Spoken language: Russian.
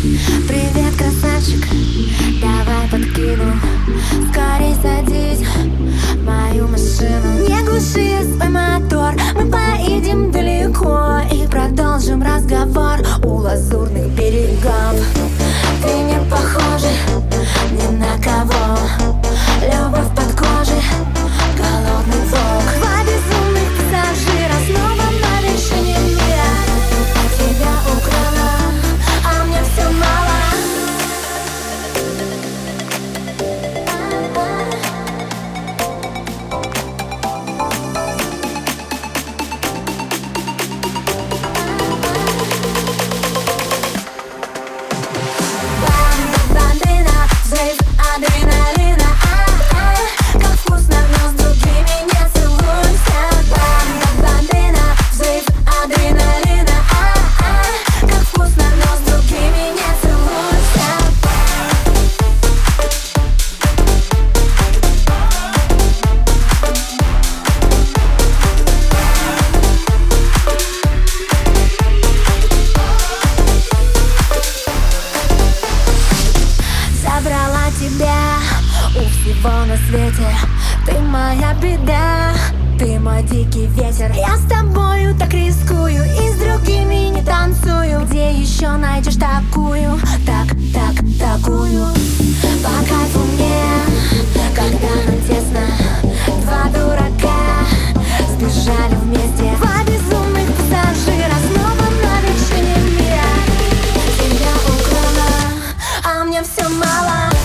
Привет, красавчик, давай подкину. Скорей садись в мою машину. Не глуши свой мотор, мы поедем далеко И продолжим разговор у лазурных берегов. всего на свете. Ты моя беда, ты мой дикий ветер. Я с тобою так рискую и с другими не танцую. Где еще найдешь такую, так, так, такую? По кайфу мне, когда нам тесно. Два дурака сбежали вместе. Два безумных пассажира снова на вершине мира. Украла, а мне все мало.